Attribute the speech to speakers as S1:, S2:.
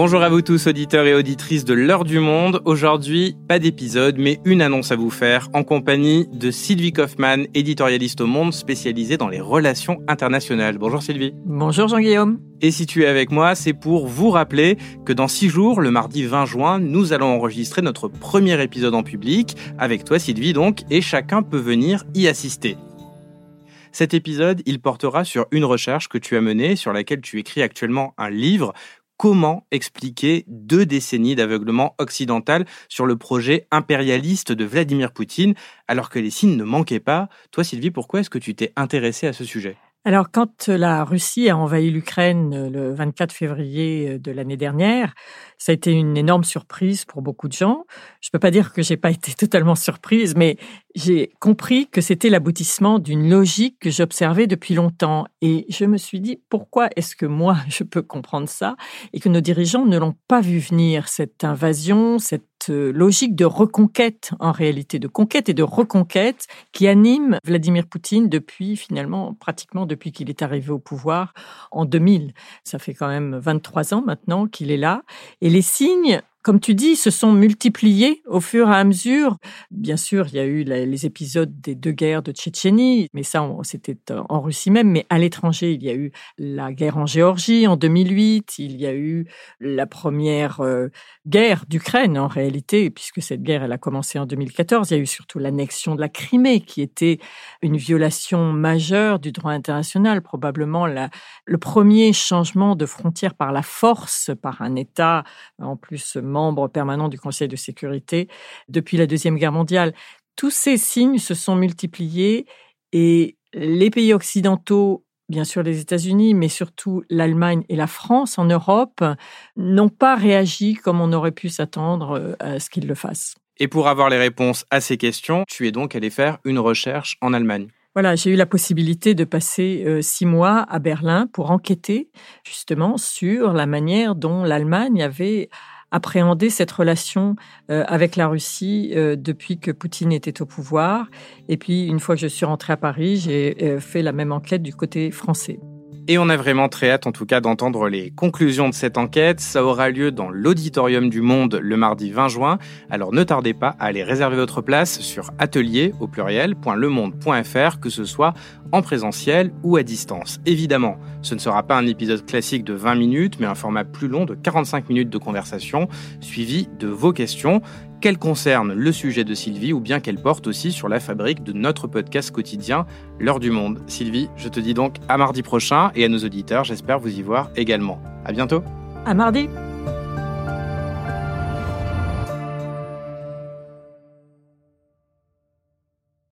S1: Bonjour à vous tous, auditeurs et auditrices de l'heure du monde. Aujourd'hui, pas d'épisode, mais une annonce à vous faire en compagnie de Sylvie Kaufmann, éditorialiste au monde spécialisée dans les relations internationales. Bonjour Sylvie.
S2: Bonjour Jean-Guillaume.
S1: Et si tu es avec moi, c'est pour vous rappeler que dans six jours, le mardi 20 juin, nous allons enregistrer notre premier épisode en public, avec toi Sylvie donc, et chacun peut venir y assister. Cet épisode, il portera sur une recherche que tu as menée, sur laquelle tu écris actuellement un livre comment expliquer deux décennies d'aveuglement occidental sur le projet impérialiste de Vladimir Poutine, alors que les signes ne manquaient pas. Toi, Sylvie, pourquoi est-ce que tu t'es intéressée à ce sujet?
S2: Alors, quand la Russie a envahi l'Ukraine le 24 février de l'année dernière, ça a été une énorme surprise pour beaucoup de gens. Je ne peux pas dire que j'ai pas été totalement surprise, mais j'ai compris que c'était l'aboutissement d'une logique que j'observais depuis longtemps. Et je me suis dit, pourquoi est-ce que moi, je peux comprendre ça et que nos dirigeants ne l'ont pas vu venir, cette invasion, cette logique de reconquête, en réalité, de conquête et de reconquête qui anime Vladimir Poutine depuis, finalement, pratiquement depuis qu'il est arrivé au pouvoir en 2000. Ça fait quand même 23 ans maintenant qu'il est là. Et les signes comme tu dis, se sont multipliés au fur et à mesure. Bien sûr, il y a eu les épisodes des deux guerres de Tchétchénie, mais ça, c'était euh, en Russie même. Mais à l'étranger, il y a eu la guerre en Géorgie en 2008. Il y a eu la première euh, guerre d'Ukraine, en réalité, puisque cette guerre, elle a commencé en 2014. Il y a eu surtout l'annexion de la Crimée, qui était une violation majeure du droit international, probablement le premier changement de frontière par la force, par un État en plus membre permanent du Conseil de sécurité depuis la Deuxième Guerre mondiale. Tous ces signes se sont multipliés et les pays occidentaux bien sûr les États-Unis, mais surtout l'Allemagne et la France en Europe, n'ont pas réagi comme on aurait pu s'attendre euh, à ce qu'ils le fassent.
S1: Et pour avoir les réponses à ces questions, tu es donc allé faire une recherche en Allemagne.
S2: Voilà, j'ai eu la possibilité de passer euh, six mois à Berlin pour enquêter justement sur la manière dont l'Allemagne avait appréhender cette relation euh, avec la Russie euh, depuis que Poutine était au pouvoir. Et puis, une fois que je suis rentrée à Paris, j'ai euh, fait la même enquête du côté français.
S1: Et on a vraiment très hâte, en tout cas, d'entendre les conclusions de cette enquête. Ça aura lieu dans l'Auditorium du Monde le mardi 20 juin. Alors ne tardez pas à aller réserver votre place sur atelier au pluriel.lemonde.fr, que ce soit en présentiel ou à distance. Évidemment, ce ne sera pas un épisode classique de 20 minutes, mais un format plus long de 45 minutes de conversation, suivi de vos questions qu'elle concerne le sujet de Sylvie ou bien qu'elle porte aussi sur la fabrique de notre podcast quotidien, L'heure du monde. Sylvie, je te dis donc à mardi prochain et à nos auditeurs, j'espère vous y voir également. À bientôt.
S2: À mardi.